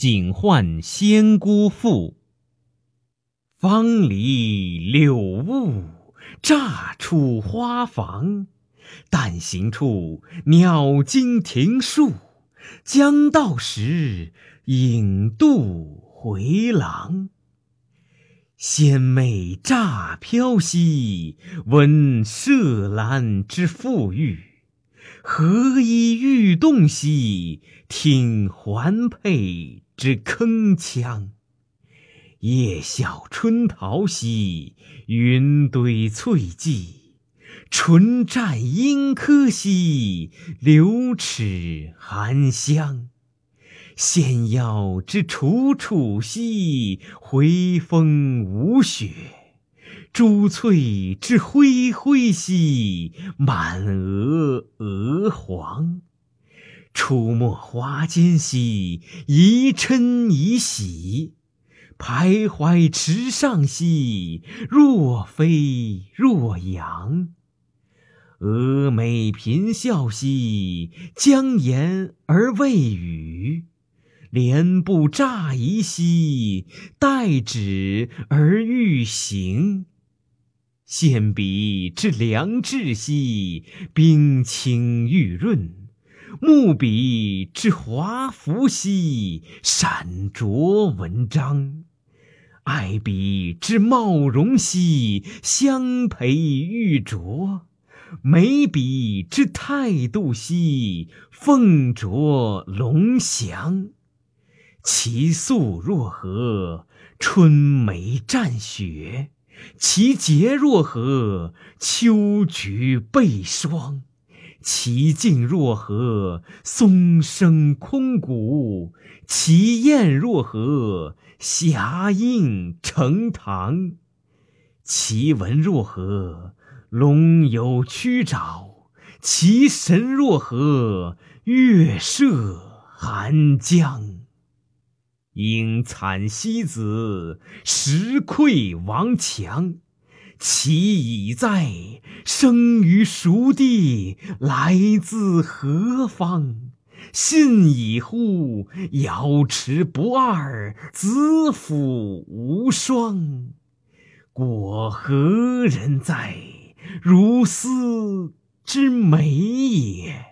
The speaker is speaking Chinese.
警幻仙姑赋。芳篱柳雾，乍出花房。但行处，鸟惊庭树。将到时，影渡回廊。仙妹乍飘兮，闻麝兰之馥郁。何以欲动兮？听环佩之铿锵。夜笑春桃兮，云堆翠髻。唇绽樱柯兮，流齿含香。仙腰之楚楚兮，回风无雪。珠翠之辉辉兮，满额鹅黄。出没华间兮，宜嗔宜喜。徘徊池上兮，若飞若扬。蛾眉颦笑兮，将言而未语；莲步乍移兮，待止而欲行。献笔之良质兮，冰清玉润；木笔之华服兮，闪着文章。爱笔之貌容兮，相培玉琢。眉笔之态度兮，凤着龙翔。其素若何？春梅绽雪。其洁若何？秋菊被霜。其静若何？松声空谷。其艳若何？霞映成堂。其文若何？龙游曲爪，其神若何？月射寒江。应惨西子，实愧王强。其已哉！生于熟地，来自何方？信以乎！瑶池不二，子府无双。果何人哉？如斯之美也。